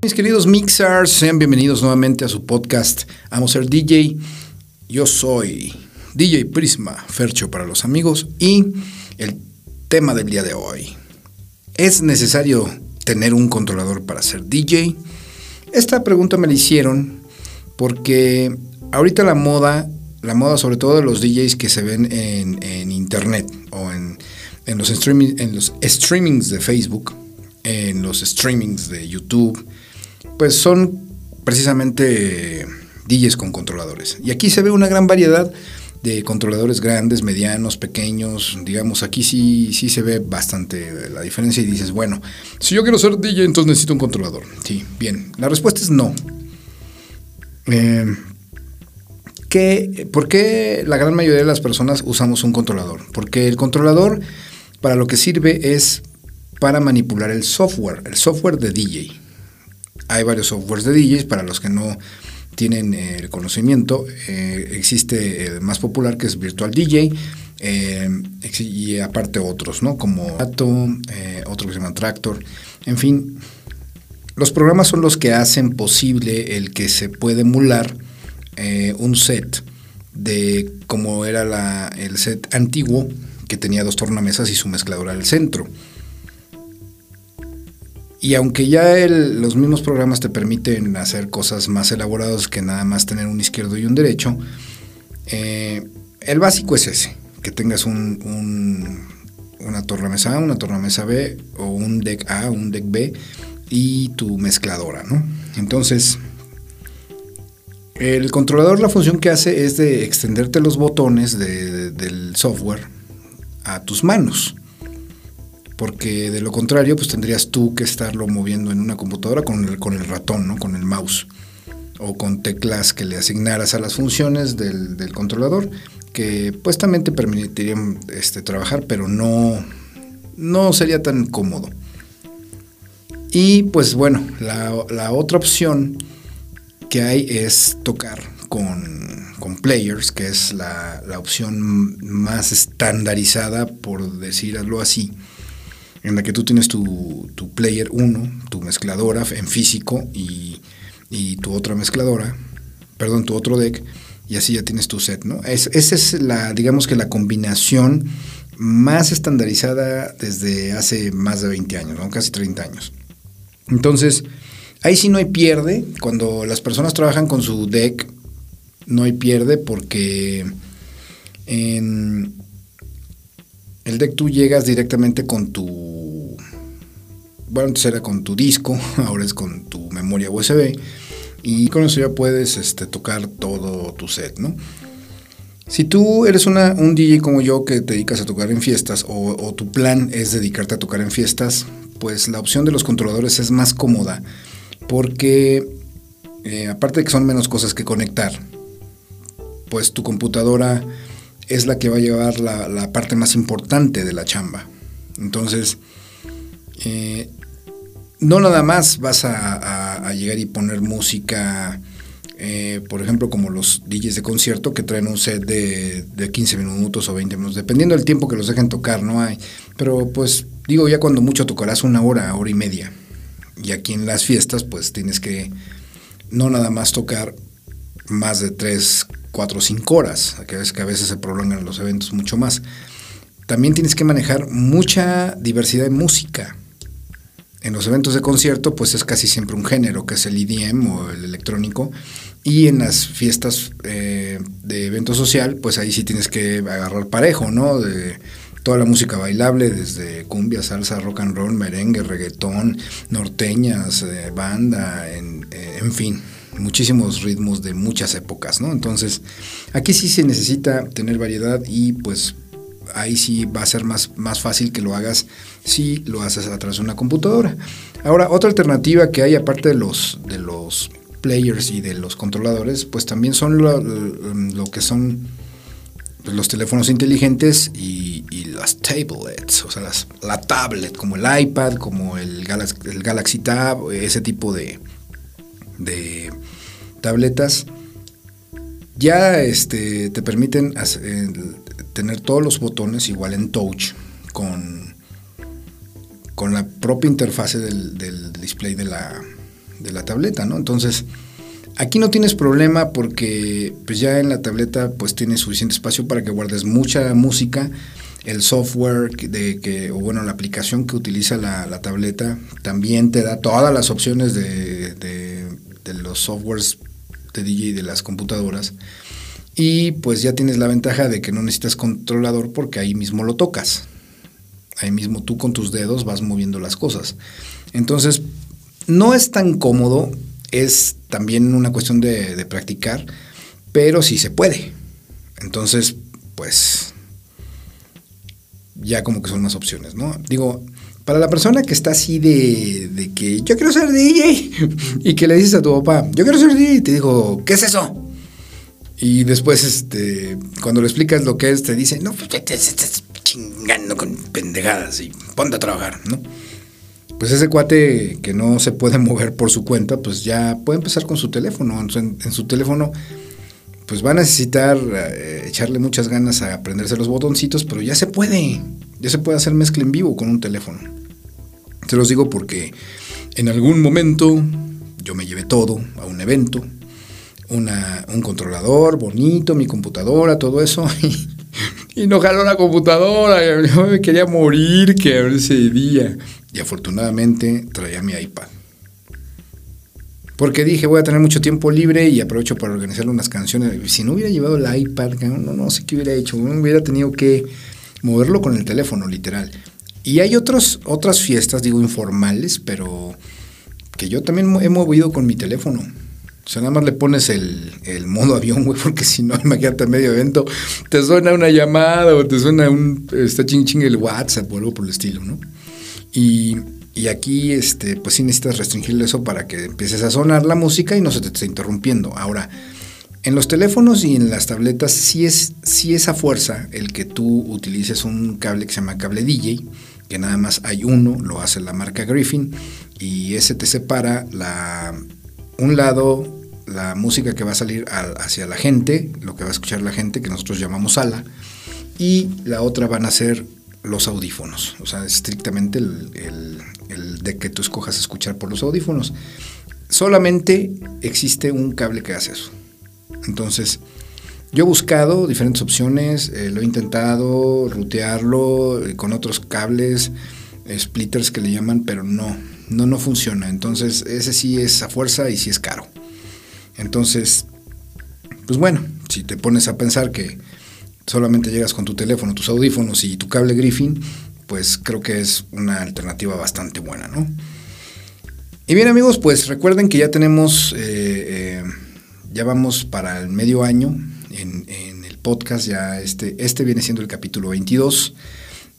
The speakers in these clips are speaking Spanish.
Mis queridos mixers, sean bienvenidos nuevamente a su podcast Amo ser DJ. Yo soy DJ Prisma, Fercho para los amigos y el tema del día de hoy. ¿Es necesario tener un controlador para ser DJ? Esta pregunta me la hicieron porque ahorita la moda, la moda sobre todo de los DJs que se ven en, internet o en, los streaming, en los streamings de Facebook, en los streamings de YouTube, pues son precisamente DJs con controladores. Y aquí se ve una gran variedad de controladores grandes, medianos, pequeños. Digamos, aquí sí, sí se ve bastante la diferencia y dices, bueno, si yo quiero ser DJ, entonces necesito un controlador. Sí, bien. La respuesta es no. Eh, ¿Por qué la gran mayoría de las personas usamos un controlador? Porque el controlador para lo que sirve es para manipular el software, el software de DJ. Hay varios softwares de DJs, para los que no tienen eh, el conocimiento, eh, existe el más popular que es Virtual DJ, eh, y aparte otros, ¿no? Como Ato, otro que se llama Tractor, en fin. Los programas son los que hacen posible el que se puede emular un set de como era el set antiguo, que tenía dos tornamesas y su mezcladora al centro. Y aunque ya los mismos programas te permiten hacer cosas más elaboradas que nada más tener un izquierdo y un derecho, eh, el básico es ese, que tengas un, una tornamesa A, una tornamesa B o un deck A, un deck B y tu mezcladora, ¿no? Entonces, el controlador la función que hace es de extenderte los botones del software a tus manos porque de lo contrario, pues tendrías tú que estarlo moviendo en una computadora con el, con el ratón, ¿no? con el mouse, o con teclas que le asignaras a las funciones del, controlador, que pues también te permitirían este, trabajar, pero no, no sería tan cómodo. Y pues bueno, la, otra opción que hay es tocar con, con players, que es la, la opción más estandarizada, por decirlo así en la que tú tienes tu, player 1, tu mezcladora en físico y, tu otra mezcladora, perdón, tu otro deck, y así ya tienes tu set, ¿no? esa es la, digamos que la combinación más estandarizada desde hace más de 20 años, ¿no? Casi 30 años. Entonces, ahí sí no hay pierde. Cuando las personas trabajan con su deck, no hay pierde porque en el deck tú llegas directamente con tu. Bueno, antes era con tu disco, ahora es con tu memoria USB. Y con eso ya puedes este, tocar todo tu set, ¿no? Si tú eres un DJ como yo que te dedicas a tocar en fiestas o, tu plan es dedicarte a tocar en fiestas, pues la opción de los controladores es más cómoda porque eh, aparte de que son menos cosas que conectar, pues tu computadora es la que va a llevar la, parte más importante de la chamba. Entonces, eh, no nada más vas a, llegar y poner música, eh, por ejemplo, como los DJs de concierto que traen un set de, de, 15 minutos o 20 minutos, dependiendo del tiempo que los dejen tocar, no hay. Pero pues digo, ya cuando mucho tocarás una hora, hora y media. Y aquí en las fiestas, pues tienes que no nada más tocar más de 3, 4 o 5 horas, que a, veces, que a veces se prolongan los eventos mucho más. También tienes que manejar mucha diversidad de música. En los eventos de concierto, pues es casi siempre un género, que es el EDM o el electrónico. Y en las fiestas eh, de evento social, pues ahí sí tienes que agarrar parejo, ¿no? De toda la música bailable, desde cumbia, salsa, rock and roll, merengue, reggaetón, norteñas, eh, banda, en, eh, en fin muchísimos ritmos de muchas épocas, ¿no? Entonces, aquí sí se necesita tener variedad y pues ahí sí va a ser más, más fácil que lo hagas si lo haces a través de una computadora. Ahora, otra alternativa que hay aparte de los, de los players y de los controladores, pues también son lo, que son pues, los teléfonos inteligentes y, las tablets, o sea, las, la tablet, como el iPad, como el el Galaxy Tab, ese tipo de, de tabletas ya este, te permiten tener todos los botones igual en touch con, con la propia interfase del, display de la, de la tableta, ¿no? Entonces, aquí no tienes problema porque pues ya en la tableta pues tienes suficiente espacio para que guardes mucha música. El software de que, o bueno, la aplicación que utiliza la, tableta también te da todas las opciones de, de los softwares de DJ de las computadoras. Y pues ya tienes la ventaja de que no necesitas controlador porque ahí mismo lo tocas. Ahí mismo tú con tus dedos vas moviendo las cosas. Entonces, no es tan cómodo, es también una cuestión de, practicar, pero sí se puede. Entonces, pues, ya como que son más opciones, ¿no? Digo, para la persona que está así de, que yo quiero ser DJ y que le dices a tu papá, yo quiero ser DJ y te digo, ¿qué es eso? Y después, este, cuando le explicas lo que es, te dice, no, pues te estás chingando con pendejadas y ponte a trabajar, ¿no? Pues ese cuate que no se puede mover por su cuenta, pues ya puede empezar con su teléfono. En, su teléfono, pues va a necesitar eh, echarle muchas ganas a aprenderse los botoncitos, pero ya se puede. Ya se puede hacer mezcla en vivo con un teléfono. Se los digo porque en algún momento yo me llevé todo a un evento una, un controlador bonito, mi computadora, todo eso. Y, no jaló la computadora. Yo me quería morir que ese día. Y afortunadamente traía mi iPad. Porque dije, voy a tener mucho tiempo libre y aprovecho para organizar unas canciones. Si no hubiera llevado el iPad, no, no sé qué hubiera hecho. Hubiera tenido que moverlo con el teléfono, literal. Y hay otros, otras fiestas, digo, informales, pero que yo también he movido con mi teléfono. O sea, nada más le pones el, modo avión, güey, porque si no, imagínate medio evento, te suena una llamada o te suena un, está ching ching el WhatsApp o algo por el estilo, ¿no? Y, aquí, este, pues sí necesitas restringirle eso para que empieces a sonar la música y no se te esté interrumpiendo. Ahora, en los teléfonos y en las tabletas sí es, sí es a fuerza el que tú utilices un cable que se llama cable DJ, que nada más hay uno, lo hace la marca Griffin, y ese te separa la, un lado la música que va a salir hacia la gente, lo que va a escuchar la gente, que nosotros llamamos sala, y la otra van a ser los audífonos, o sea, estrictamente el, de que tú escojas escuchar por los audífonos. Solamente existe un cable que hace eso. Entonces, yo he buscado diferentes opciones, eh, lo he intentado rutearlo eh, con otros cables, splitters que le llaman, pero no, no, no funciona. Entonces, ese sí es a fuerza y sí es caro. Entonces, pues bueno, si te pones a pensar que solamente llegas con tu teléfono, tus audífonos y tu cable Griffin, pues creo que es una alternativa bastante buena, ¿no? Y bien amigos, pues recuerden que ya tenemos, eh, eh, ya vamos para el medio año en, el podcast, ya este, este viene siendo el capítulo 22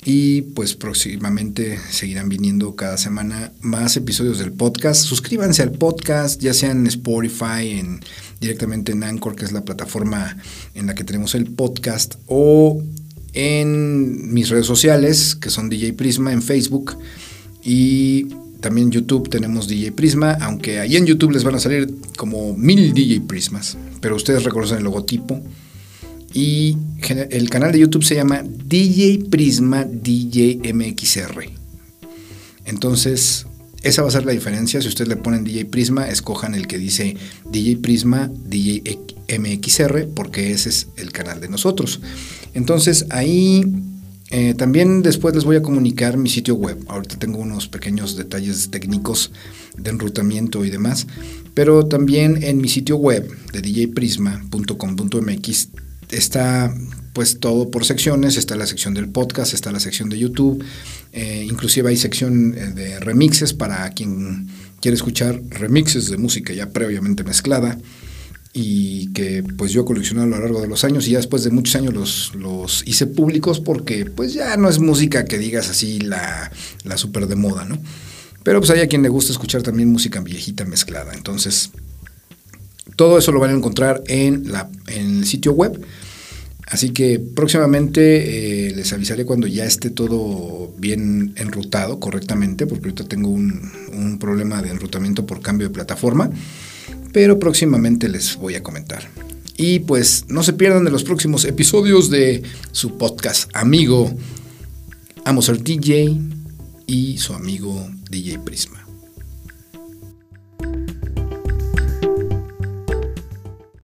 y pues próximamente seguirán viniendo cada semana más episodios del podcast. Suscríbanse al podcast, ya sea en Spotify, en, directamente en Anchor, que es la plataforma en la que tenemos el podcast, o en mis redes sociales, que son DJ Prisma, en Facebook. Y también YouTube tenemos DJ Prisma, aunque ahí en YouTube les van a salir como mil DJ Prismas, pero ustedes reconocen el logotipo. Y el canal de YouTube se llama DJ Prisma DJ MXR. Entonces, esa va a ser la diferencia. Si ustedes le ponen DJ Prisma, escojan el que dice DJ Prisma DJ MXR, porque ese es el canal de nosotros. Entonces, ahí eh, también después les voy a comunicar mi sitio web. Ahorita tengo unos pequeños detalles técnicos de enrutamiento y demás. Pero también en mi sitio web de djprisma.com.mx está pues todo por secciones, está la sección del podcast, está la sección de YouTube, eh, inclusive hay sección eh, de remixes para quien quiere escuchar remixes de música ya previamente mezclada y que pues yo coleccioné a lo largo de los años y ya después de muchos años los, los hice públicos porque pues ya no es música que digas así la, la super de moda, ¿no? Pero pues hay a quien le gusta escuchar también música viejita mezclada, entonces todo eso lo van a encontrar en, la, en el sitio web. Así que próximamente eh, les avisaré cuando ya esté todo bien enrutado correctamente, porque ahorita tengo un, un, problema de enrutamiento por cambio de plataforma, pero próximamente les voy a comentar. Y pues no se pierdan de los próximos episodios de su podcast amigo Amo Ser DJ y su amigo DJ Prisma.